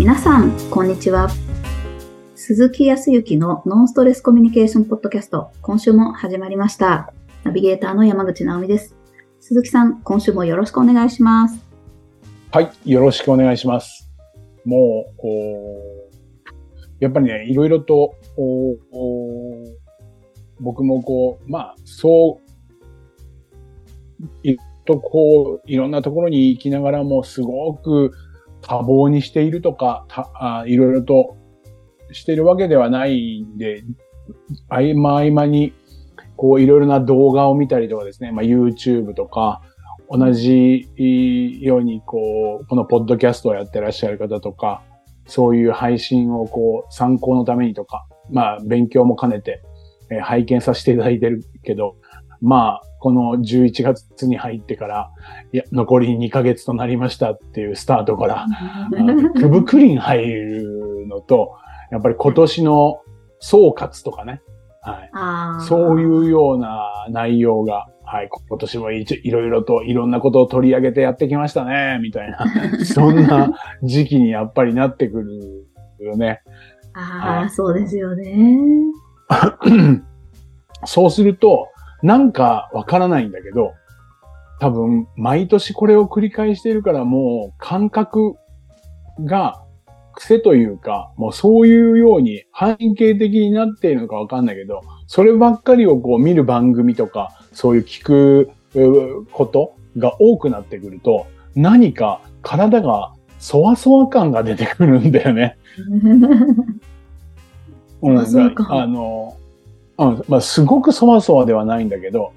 皆さん、こんにちは。鈴木康之のノンストレスコミュニケーションポッドキャスト、今週も始まりました。ナビゲーターの山口直美です。鈴木さん、今週もよろしくお願いします。はい、よろしくお願いします。もう、やっぱりね、いろいろと、僕もこう、まあ、そう、いとこう、いろんなところに行きながらも、すごく多忙にしているとか、たあいろいろとしてるわけではないんで、合間合間に、こう、いろいろな動画を見たりとかですね、まあ、YouTube とか、同じように、こう、このポッドキャストをやってらっしゃる方とか、そういう配信をこう、参考のためにとか、まあ、勉強も兼ねて、え拝見させていただいてるけど、まあ、この11月に入ってから、いや、残り2ヶ月となりましたっていうスタートから、あのクブクリン入るのと、やっぱり今年の総括とかね、はい。そういうような内容が、はい、今年もいろいろといろんなことを取り上げてやってきましたね、みたいな、そんな時期にやっぱりなってくるよね。ああ、そうですよね。そうすると、なんかわからないんだけど、多分、毎年これを繰り返しているからもう感覚が癖というか、もうそういうように半径的になっているのかわかんないけど、そればっかりをこう見る番組とか、そういう聞くうことが多くなってくると、何か体がそわそわ感が出てくるんだよね。うん、あの、うん、まあ、すごくそわそわではないんだけど、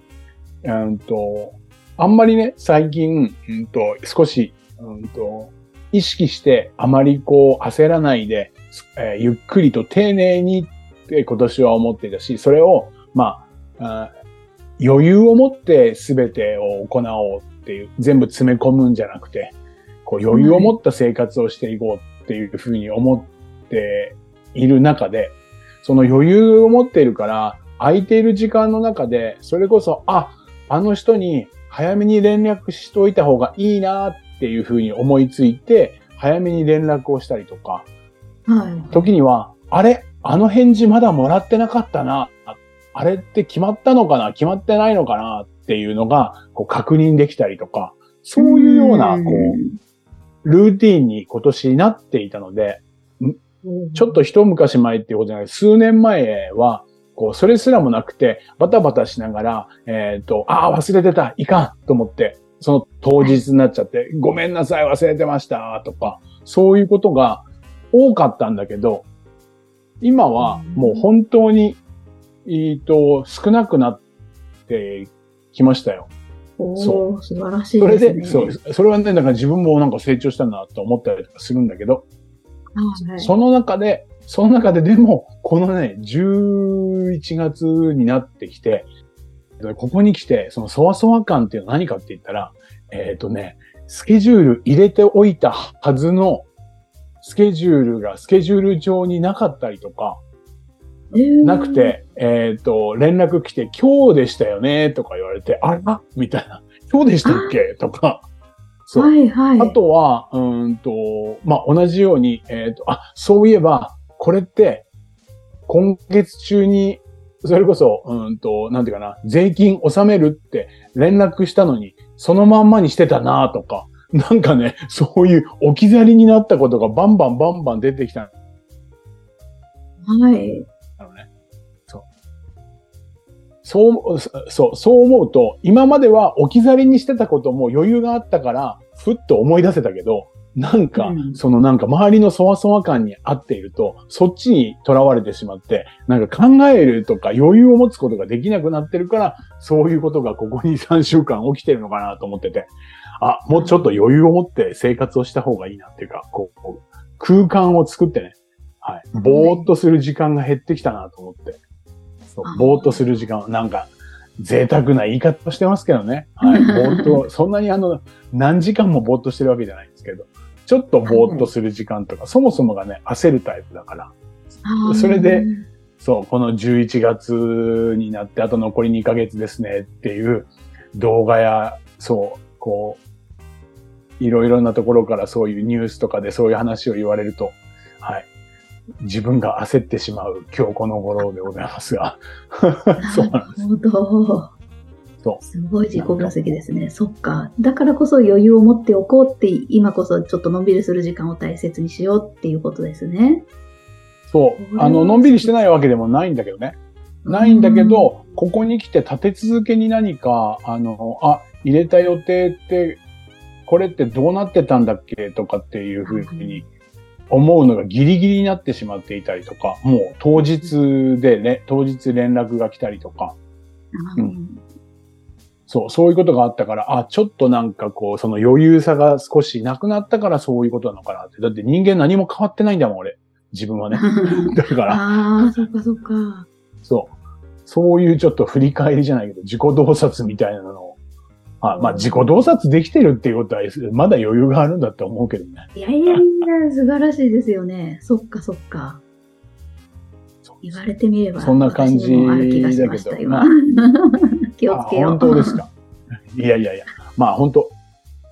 うんと、あんまりね、最近、うんと、少し、うんと、意識して、あまりこう、焦らないで、えーゆっくりと丁寧にって今年は思っていたし、それを、まあ、あ余裕を持って全てを行おうっていう、全部詰め込むんじゃなくて、こう余裕を持った生活をしていこうっていうふうに思っている中で、その余裕を持っているから、空いている時間の中で、それこそ、あ、あの人に早めに連絡しといた方がいいなっていうふうに思いついて、早めに連絡をしたりとか、はい。時には、あれ？あの返事まだもらってなかったな。ああれって決まったのかな？決まってないのかなっていうのが、こう確認できたりとか、そういうような、こう、ルーティンに今年なっていたので、うん、ちょっと一昔前っていうことじゃない、数年前は、こう、それすらもなくて、バタバタしながら、えっ、と、ああ、忘れてた、いかんと思って、その当日になっちゃって、ごめんなさい、忘れてました、とか、そういうことが多かったんだけど、今はもう本当に、えっと、少なくなってきましたよ。おそー素晴らしいそれですね。で、そう、それはね、だから自分もなんか成長したなと思ったりとかするんだけど、はい。その中で、その中ででも、このね、11月になってきて、ここに来て、そのそわそわ感っていうのは何かって言ったら、えっ、とね、スケジュール入れておいたはずの、スケジュールがスケジュール上になかったりとか、えーなく、て、えっ、と、連絡来て、今日でしたよね、とか言われて、あら？みたいな。今日でしたっけ？とか。そう。はいはい。あとは、うーんと、まあ、同じように、えっ、と、あ、そういえば、これって、今月中に、それこそ、うーんと、なんていうかな、税金納めるって連絡したのに、そのまんまにしてたなとか、なんかね、そういう置き去りになったことがバンバンバンバン出てきたはい。のね。そう。そう、そう、そう思うと、今までは置き去りにしてたことも余裕があったから、ふっと思い出せたけど、なんか、うん。そのなんか周りのそわそわ感に合っていると、そっちに囚われてしまって、なんか考えるとか余裕を持つことができなくなってるから、そういうことがここ2、3週間起きてるのかなと思ってて、あ、もうちょっと余裕を持って生活をした方がいいなっていうか、こう、空間を作ってね、はい。ぼーっとする時間が減ってきたなと思って。そうぼーっとする時間、なんか、贅沢な言い方をしてますけどね。はい。ぼーっと、そんなにあの、何時間もぼーっとしてるわけじゃないんですけど、ちょっとぼーっとする時間とか、そもそもがね、焦るタイプだから、はいそれで、そう、この11月になって、あと残り2ヶ月ですねっていう動画や、そう、こう、いろいろなところからそういうニュースとかでそういう話を言われると、はい。自分が焦ってしまう今日この頃でございますが。そうなんです。なるほど。そう。すごい自己分析ですね。そっか。だからこそ余裕を持っておこうって、今こそちょっとのんびりする時間を大切にしようっていうことですね。そう。あの、のんびりしてないわけでもないんだけどね。ないんだけど、ここに来て立て続けに何か、あの、あ、入れた予定って、これってどうなってたんだっけ？とかっていうふうに思うのがギリギリになってしまっていたりとか、もう当日でね、当日連絡が来たりとか、うん、うんそう、そういうことがあったから、あ、ちょっとなんかこう、その余裕さが少しなくなったからそういうことなのかなって。だって人間何も変わってないんだもん、俺。自分はね。だから、ああ、そっかそっか。そう。そういうちょっと振り返りじゃないけど、自己洞察みたいなのを。あまあ、自己洞察できてるっていうことは、まだ余裕があるんだって思うけどね。いやいやいや、素晴らしいですよね。そっかそっか。言われてみれば、そんな感じ私にもある 気をつけよう。あ本当ですか。いやいやいや。まあ本当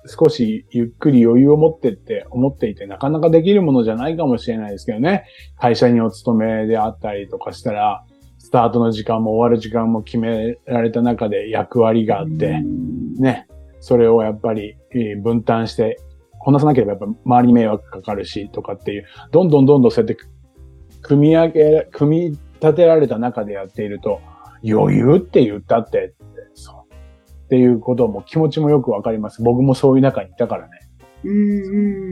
少しゆっくり余裕を持ってって思っていて、なかなかできるものじゃないかもしれないですけどね。会社にお勤めであったりとかしたら、スタートの時間も終わる時間も決められた中で役割があって、ね。それをやっぱりえー分担して、こなさなければやっぱ周りに迷惑かかるしとかっていう、どんどんどんどんそうやって組み上げ、組み立てられた中でやっていると、余裕って言ったって、そう。っていうことも気持ちもよくわかります。僕もそういう中にいたからね。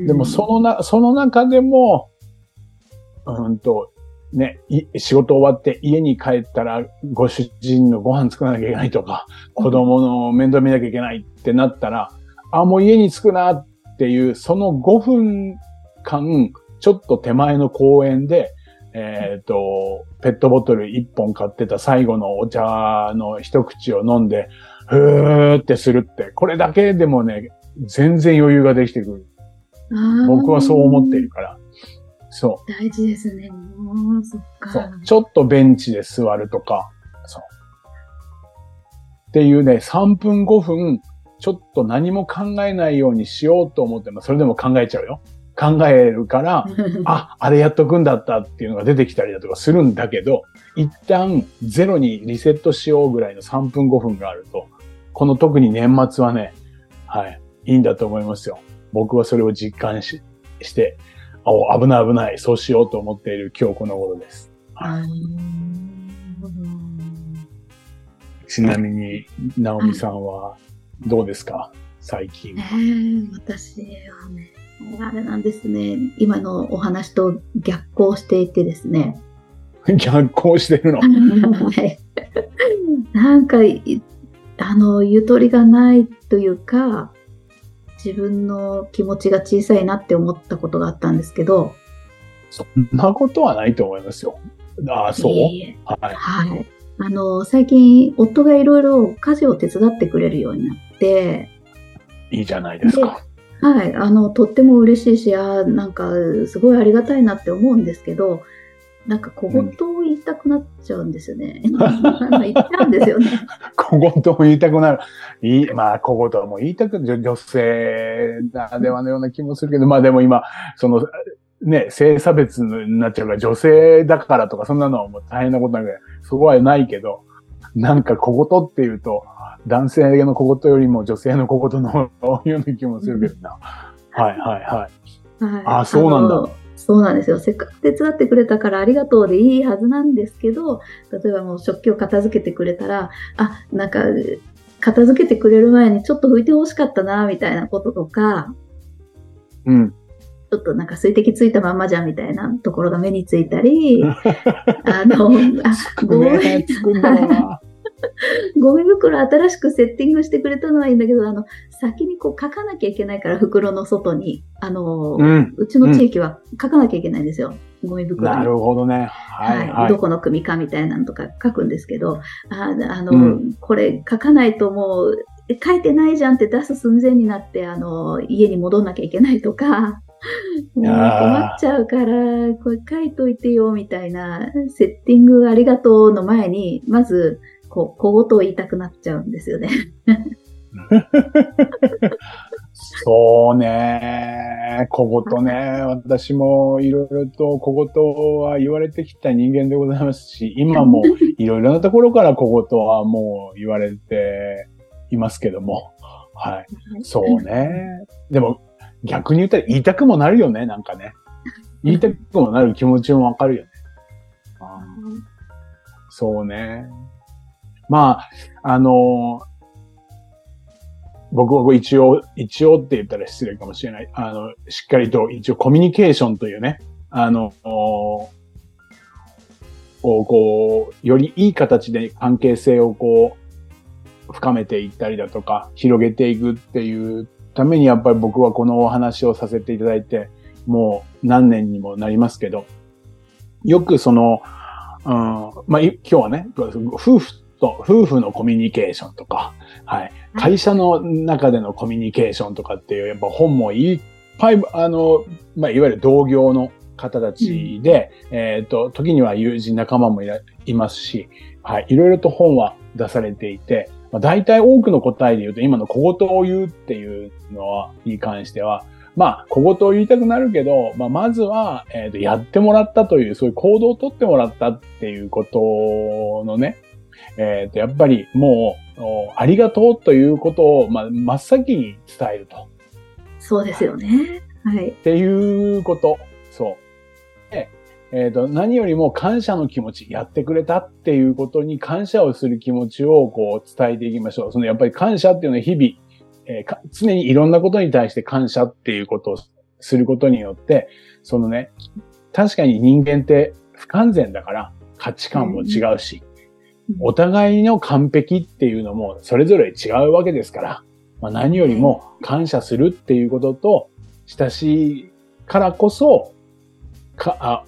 でもそのな、その中でも、うんと、ね、い仕事終わって家に帰ったらご主人のご飯作らなきゃいけないとか、子供の面倒見なきゃいけないってなったら、あ、もう家に着くなっていう、その5分間、ちょっと手前の公園で、えっ、と、ペットボトル1本買ってた最後のお茶の一口を飲んで、ふーってするって、これだけでもね、全然余裕ができてくる。僕はそう思っているから。そ大事ですね。もうそっう。か。そう。ちょっとベンチで座るとか、そう。っていうね、3分5分、ちょっと何も考えないようにしようと思っても、それでも考えちゃうよ。考えるから、あ、あれやっとくんだったっていうのが出てきたりだとかするんだけど、一旦ゼロにリセットしようぐらいの3分5分があると、この特に年末はね、はい、いいんだと思いますよ。僕はそれを実感しして、あ、危ない危ない、そうしようと思っている今日この頃です。ちなみに、直美さんはどうですか？最近え。ー、私はね、あれなんですね。今のお話と逆行していてですね。逆行してるの？はいなんかい、あの、ゆとりがないというか、自分の気持ちが小さいなって思ったことがあったんですけど、そんなことはないと思いますよ。ああ、そう？いえいえはい。はい。あの、最近、夫がいろいろ家事を手伝ってくれるようになって、いいじゃないですか。はい、あの、とっても嬉しいし、あーなんか、すごいありがたいなって思うんですけど、なんか小言を言いたくなっちゃうんですよね。あの言っちゃうんですよね。小言を言いたくなる。いい、まあ、小言はもう言いたく、女女性ならではのような気もするけど、まあでも今、その、ね、性差別になっちゃうから、女性だからとか、そんなのはもう大変なことなんで、そこはないけど、なんか小言っていうと、男性の小言よりも女性の小言のような気もするけどな。はいはいはい。はい、あそうなんだのそうなんですよ。せっかく手伝ってくれたからありがとうでいいはずなんですけど、例えばもう食器を片付けてくれたら、あ、なんか、片付けてくれる前にちょっと拭いてほしかったな、みたいなこととか、うん。ちょっとなんか水滴ついたまんまじゃんみたいなところが目についたり、あの、あ、ごめん。ゴミ袋新しくセッティングしてくれたのはいいんだけど、あの、先にこう書かなきゃいけないから、袋の外に。あの、ううん。ちの地域は書かなきゃいけないんですよ。ゴミ袋に。なるほどね。はいはい。どこの組かみたいなのとか書くんですけど、ああの、うんこれ書かないともう、え書いてないじゃんって出す寸前になって、あの、家に戻んなきゃいけないとか、もう困っちゃうから、これ書いといてよ、みたいな、セッティングありがとうの前に、まず、こう、小言を言いたくなっちゃうんですよね。そうね。小言ね。私もいろいろと小言は言われてきた人間でございますし、今もいろいろなところから小言はもう言われていますけども。はい。そうね。でも逆に言ったら言いたくもなるよね、なんかね。言いたくもなる気持ちもわかるよね。そうね。まあ、あの僕は一応、一応って言ったら失礼かもしれない。あの、しっかりと一応コミュニケーションというね、あの、をこう、よりいい形で関係性をこう、深めていったりだとか、広げていくっていうためにやっぱり僕はこのお話をさせていただいて、もう何年にもなりますけど、よくその、うん、まあ、今日はね、夫婦と、夫婦のコミュニケーションとか、はい。会社の中でのコミュニケーションとかっていう、やっぱ本もいっぱい、あの、まあ、いわゆる同業の方たちで、うん、えっ、ー、と、時には友人仲間もいますし、はい。いろいろと本は出されていて、まあ、大体多くの答えで言うと、今の小言を言うっていうのは、に関しては、まあ、小言を言いたくなるけど、まあ、まずは、えっ、ー、と、やってもらったという、そういう行動をとってもらったっていうことのね、えっ、ー、と、やっぱりもう、ありがとうということを、まあ、真っ先に伝えると。そうですよね。はい。っていうこと。そう。で、えっ、ー、と、何よりも感謝の気持ち、やってくれたっていうことに感謝をする気持ちをこう伝えていきましょう。そのやっぱり感謝っていうのは日々、えー、常にいろんなことに対して感謝っていうことをすることによって、そのね、確かに人間って不完全だから価値観も違うし、お互いの完璧っていうのもそれぞれ違うわけですから、まあ、何よりも感謝するっていうことと、親しいからこそ、かあ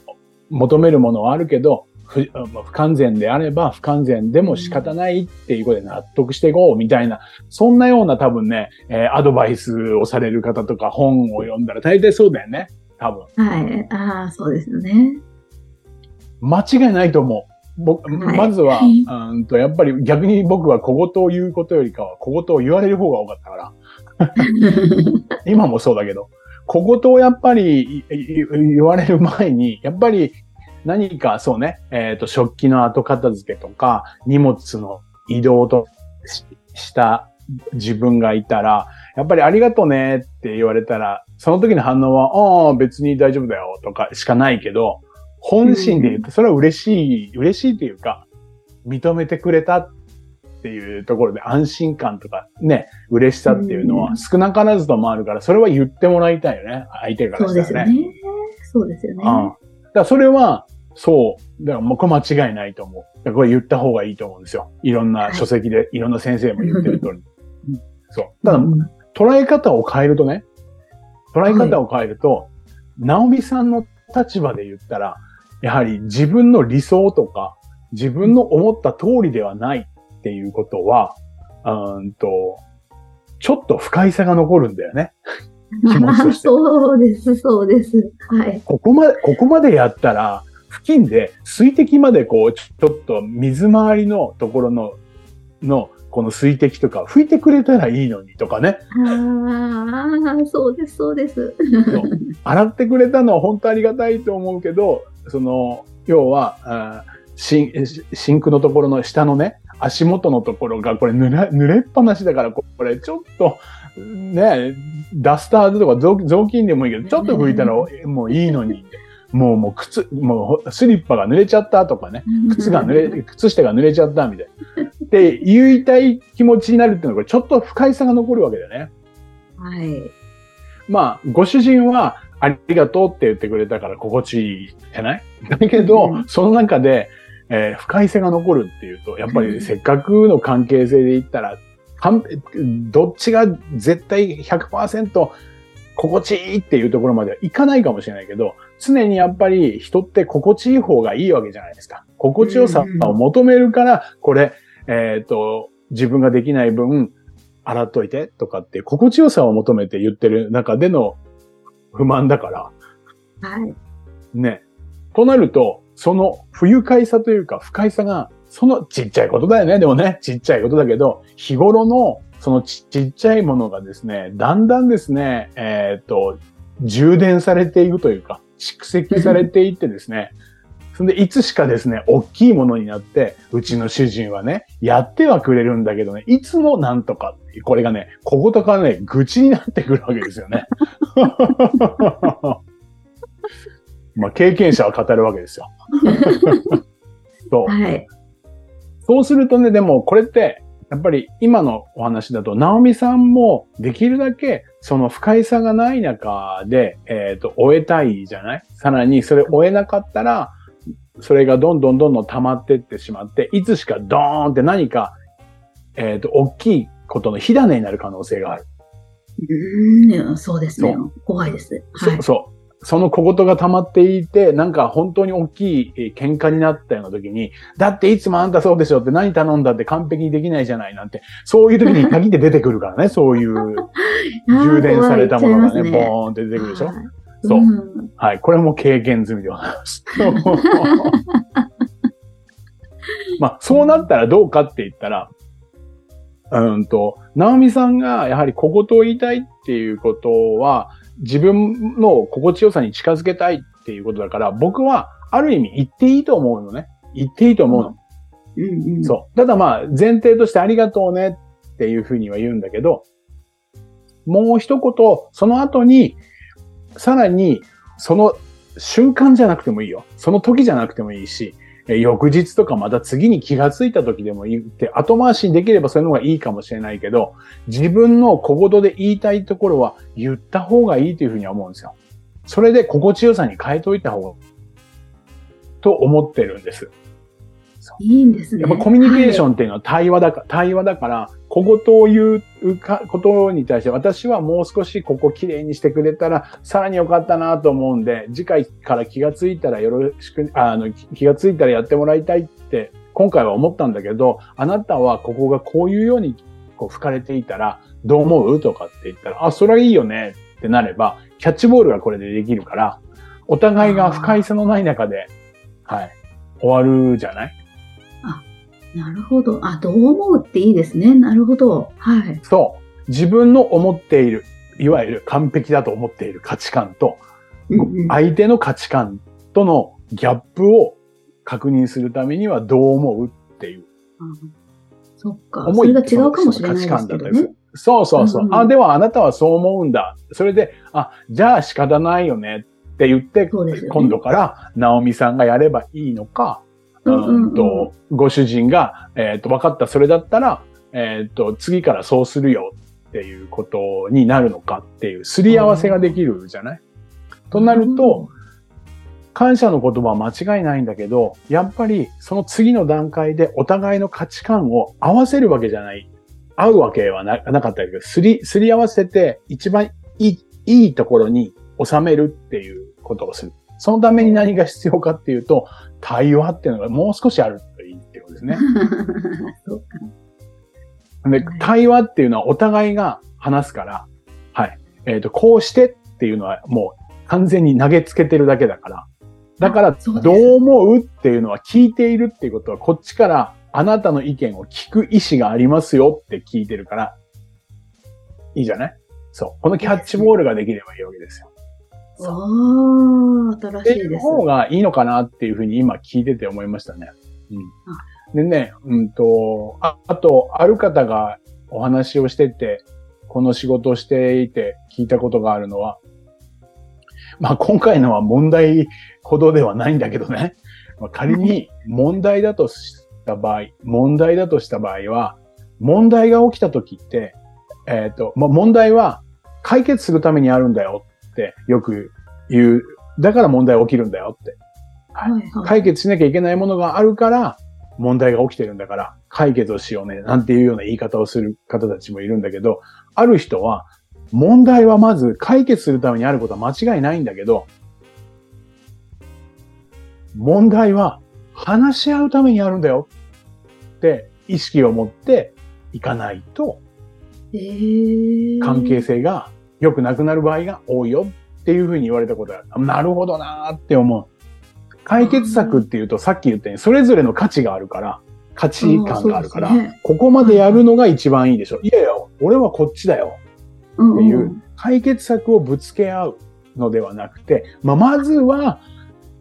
求めるものはあるけど不、不完全であれば不完全でも仕方ないっていうことで納得していこうみたいな、そんなような多分ね、えー、アドバイスをされる方とか本を読んだら大体そうだよね。多分。はい。ああ、そうですよね。間違いないと思う。僕、はい、まずは、うん。と、やっぱり逆に僕は小言を言うことよりかは小言を言われる方が多かったから。今もそうだけど、小言をやっぱり言われる前に、やっぱり何かそうね、えっ、ー、と、食器の後片付けとか、荷物の移動とした自分がいたら、やっぱりありがとうねって言われたら、その時の反応は、ああ、別に大丈夫だよとかしかないけど、本心で言うと、それは嬉しい、嬉しいっていうか、認めてくれたっていうところで安心感とかね、嬉しさっていうのは少なからずともあるから、それは言ってもらいたいよね、相手からしたらね。そうですよね。そうですよね。うん。だからそれは、そう。だからもうこれ間違いないと思う。これ言った方がいいと思うんですよ。いろんな書籍で、はい、いろんな先生も言ってる通り。そう。ただ、捉え方を変えるとね、捉え方を変えると、ナオミさんの立場で言ったら、やはり自分の理想とか、自分の思った通りではないっていうことは、うんと、ちょっと不快さが残るんだよね。気持ちとして。そうです、そうです。はい。ここまで、ここまでやったら、付近で水滴までこう、ちょっと水回りのところの、の、この水滴とか拭いてくれたらいいのにとかね。ああ、そうです、そうです。洗ってくれたのは本当ありがたいと思うけど、その、要は、シンシンクのところの下のね、足元のところがこれ濡れ濡れっぱなしだから、これちょっと、ね、ダスターズとか雑巾でもいいけど、ちょっと拭いたらもういいのに。もう、もう靴、もうスリッパが濡れちゃったとかね、靴が濡れ、靴下が濡れちゃったみたいな。って言いたい気持ちになるっていうのは、ちょっと不快さが残るわけだよね。はい。まあ、ご主人は、ありがとうって言ってくれたから心地いいじゃない？だけど、うん、その中で、えー、不快性が残るっていうと、やっぱりせっかくの関係性で言ったら、どっちが絶対100%心地いいっていうところまではいかないかもしれないけど、常にやっぱり人って心地いい方がいいわけじゃないですか。心地よさを求めるから、これ、えっ、ー、と、自分ができない分、洗っといてとかって心地よさを求めて言ってる中での不満だから。はい。ね。となると、その不愉快さというか不快さが、そのちっちゃいことだよね。でもね、ちっちゃいことだけど、日頃のそのちちっちゃいものがですね、だんだんですね、えっ、と、充電されていくというか、蓄積されていってですね、そんで、いつしかですね、大きいものになって、うちの主人はね、やってはくれるんだけどね、いつもなんとかこれがね、小言からね、愚痴になってくるわけですよね。まあ、経験者は語るわけですよ。そう。はい。そうするとね、でもこれって、やっぱり今のお話だと、ナオミさんもできるだけその不快さがない中で、えっ、ー、と、終えたいじゃない？さらにそれ終えなかったら、それがどんどんどんどん溜まってってしまって、いつしかドーンって何か、えっ、ー、と、大きいことの火種になる可能性がある。うん、そうですね。怖いです。はい、そそう。その小言が溜まっていて、なんか本当に大きい喧嘩になったような時に、だっていつもあんたそうでしょって何頼んだって完璧にできないじゃないなんて、そういう時に限って出てくるからね、そういう充電されたものがね、ねボーンって出てくるでしょ。はい、そう、うん、はい。これも経験済みでございます。まあ、そうなったらどうかって言ったら、うんと、ナオミさんがやはり小言を言いたいっていうことは、自分の心地よさに近づけたいっていうことだから、僕はある意味言っていいと思うのね。言っていいと思うの。うんうん、そう。ただまあ、前提としてありがとうねっていうふうには言うんだけど、もう一言、その後に、さらに、その瞬間じゃなくてもいいよ。その時じゃなくてもいいし、翌日とかまた次に気がついた時でもいいって、後回しにできればそういうのがいいかもしれないけど、自分の小言で言いたいところは言った方がいいというふうには思うんですよ。それで心地よさに変えといた方が、と思ってるんです。いいんですね。やっぱコミュニケーションっていうのは対話だから、はい、対話だから、小言を言うかことに対して私はもう少しここ綺麗にしてくれたらさらに良かったなと思うんで、次回から気がついたらよろしく、あの、気がついたらやってもらいたいって今回は思ったんだけど、あなたはここがこういうようにこう吹かれていたらどう思うとかって言ったら、あ、それはいいよねってなれば、キャッチボールがこれでできるから、お互いが不快さのない中で、はい、終わるじゃない？なるほど。あ、どう思うっていいですね。なるほど。はい。そう。自分の思っている、いわゆる完璧だと思っている価値観と、相手の価値観とのギャップを確認するためにはどう思うっていう。そっか。思いが違うかもしれないですけどね。そうそうそう。うんうん、あ、ではあなたはそう思うんだ。それで、あ、じゃあ仕方ないよねって言って、ね、今度からナオミさんがやればいいのか、うんと、ご主人が、えっ、ー、と、分かった、それだったら、えっ、ー、と、次からそうするよっていうことになるのかっていう、すり合わせができるじゃない、となると、感謝の言葉は間違いないんだけど、やっぱりその次の段階でお互いの価値観を合わせるわけじゃない。合うわけはなかったけど、すり、すり合わせて一番いい、いいところに収めるっていうことをする。そのために何が必要かっていうと、対話っていうのがもう少しあるといいってことですね。で、対話っていうのはお互いが話すから、はい。えっ、ー、と、こうしてっていうのはもう完全に投げつけてるだけだから。だから、どう思うっていうのは聞いているっていうことは、こっちからあなたの意見を聞く意思がありますよって聞いてるから、いいじゃない？そう。このキャッチボールができればいいわけですよ。ああ、新しいです。方がいいのかなっていうふうに今聞いてて思いましたね。うん。でね、うんと、ああと、ある方がお話をしてて、この仕事をしていて聞いたことがあるのは、まあ今回のは問題ほどではないんだけどね。まあ、仮に問題だとした場合、問題だとした場合は、問題が起きた時って、えっ、ー、と、まあ、問題は解決するためにあるんだよってよく言う。だから問題起きるんだよって。はい、はいはい、解決しなきゃいけないものがあるから問題が起きてるんだから解決をしようね。なんていうような言い方をする方たちもいるんだけど、ある人は問題はまず解決するためにあることは間違いないんだけど、問題は話し合うためにあるんだよって意識を持っていかないと、関係性が良くなくなる場合が多いよっていうふうに言われたことがなるほどなーって思う。解決策っていうとさっき言ったようにそれぞれの価値があるから、価値観があるから、ここまでやるのが一番いいでしょ。いやいや、俺はこっちだよ。うんっていう解決策をぶつけ合うのではなくて、まあ、まずは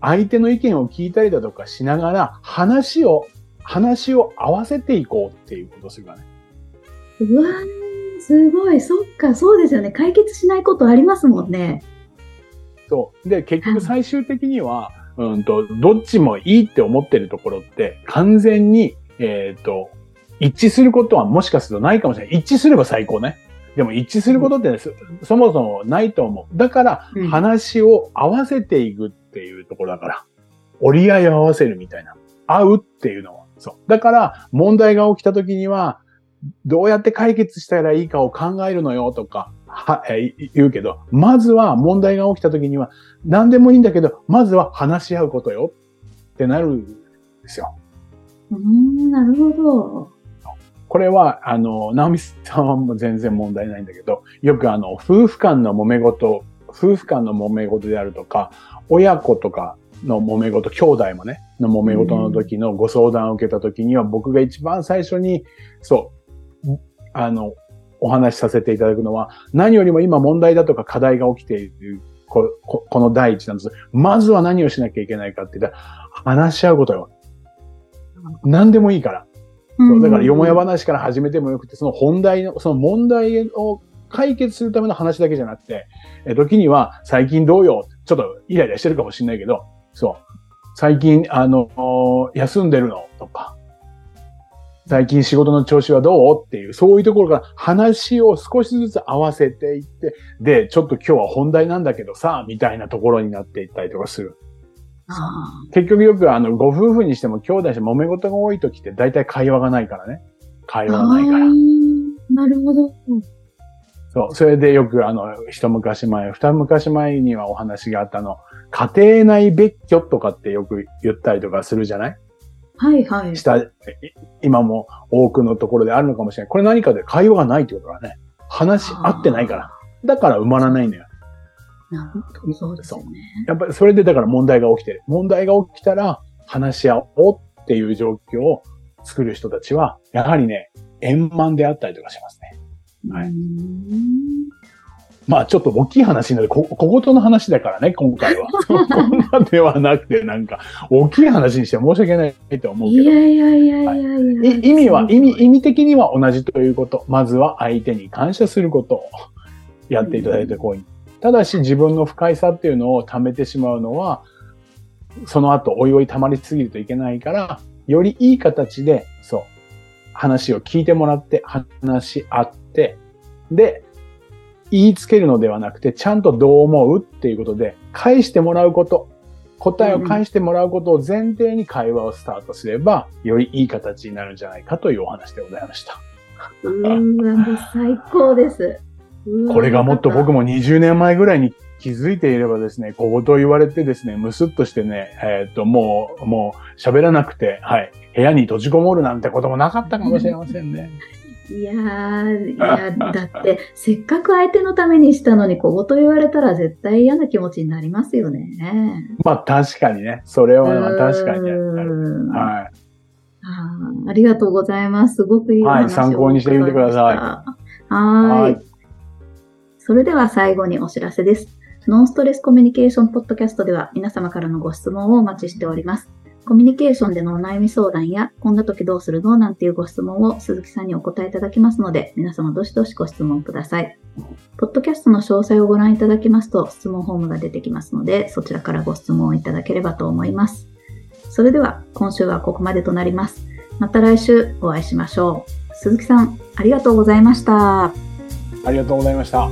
相手の意見を聞いたりだとかしながら話を、話を合わせていこうっていうことをするからね。うわーすごい。そっか、そうですよね。解決しないことありますもんね。そう。で、結局最終的には、うんと、どっちもいいって思ってるところって完全に、えっ、と、一致することはもしかするとないかもしれない。一致すれば最高ね。でも一致することってね、そそもそもないと思う。だからうん、話を合わせていくっていうところだから。折り合いを合わせるみたいな。合うっていうのは。そう。だから、問題が起きた時には、どうやって解決したらいいかを考えるのよとか、は、えー言うけど、まずは問題が起きた時には、何でもいいんだけど、まずは話し合うことよってなるんですよ。うーん、なるほど。これは、あの、ナオミさんはもう全然問題ないんだけど、よくあの、夫婦間の揉め事、夫婦間の揉め事であるとか、親子とかの揉め事、兄弟もね、の揉め事の時のご相談を受けた時には、僕が一番最初に、そう、あの、お話しさせていただくのは、何よりも今問題だとか課題が起きている、こここの第一なんです。まずは何をしなきゃいけないかって言ったら、話し合うことよ。何でもいいから。そう、だから、よもや話から始めてもよくて、その本題の、その問題を解決するための話だけじゃなくて、え時には、最近どうよ？ちょっとイライラしてるかもしれないけど、そう。最近、あの、休んでるの？とか、最近仕事の調子はどう？っていう、そういうところから話を少しずつ合わせていって、で、ちょっと今日は本題なんだけどさ、みたいなところになっていったりとかする。あ結局よくあの、ご夫婦にしても兄弟にしても揉め事が多い時って大体会話がないからね。会ー話がないから。なるほど。そう。それでよくあの、一昔前、二昔前にはお話があったの、家庭内別居とかってよく言ったりとかするじゃない？はいはい。した、い今も多くのところであるのかもしれない。これ何かで会話がないってことだね。話し合ってないから。だから埋まらないのよ。なるほど。そうですよね。やっぱりそれでだから問題が起きてる。問題が起きたら話し合おうっていう状況を作る人たちは、やはりね、円満であったりとかしますね。はいまあちょっと大きい話になる。こ、小言の話だからね、今回は。そこまではなくて、なんか、大きい話にしては申し訳ないと思うけど。いやいやいやいやいや。い意味は、意味、意味的には同じということ。まずは相手に感謝することをやっていただいてこい。ただし自分の不快さっていうのを溜めてしまうのは、その後おいおい溜まりすぎるといけないから、よりいい形で、そう、話を聞いてもらって、話し合って、で、言いつけるのではなくて、ちゃんとどう思うっていうことで、返してもらうこと、答えを返してもらうことを前提に会話をスタートすれば、よりいい形になるんじゃないかというお話でございました。うーわ、もう最高です。これがもっと僕も20年前ぐらいに気づいていればですね、小言言われてですね、ムスッとしてね、えーっと、もう、もう喋らなくて、はい、部屋に閉じこもるなんてこともなかったかもしれませんね。いやー、いや、だって、せっかく相手のためにしたのに小言言われたら絶対嫌な気持ちになりますよね。まあ確かにね、それはまあ確かにはい。あーありがとうございます。すごくいいおはい話を参考にしてみてくださいはーい。それでは最後にお知らせです。ノンストレスコミュニケーションポッドキャストでは皆様からのご質問をお待ちしております。コミュニケーションでのお悩み相談や、こんな時どうするの？なんていうご質問を鈴木さんにお答えいただきますので、皆様どしどしご質問ください。ポッドキャストの詳細をご覧いただきますと、質問フォームが出てきますので、そちらからご質問をいただければと思います。それでは、今週はここまでとなります。また来週お会いしましょう。鈴木さん、ありがとうございました。ありがとうございました。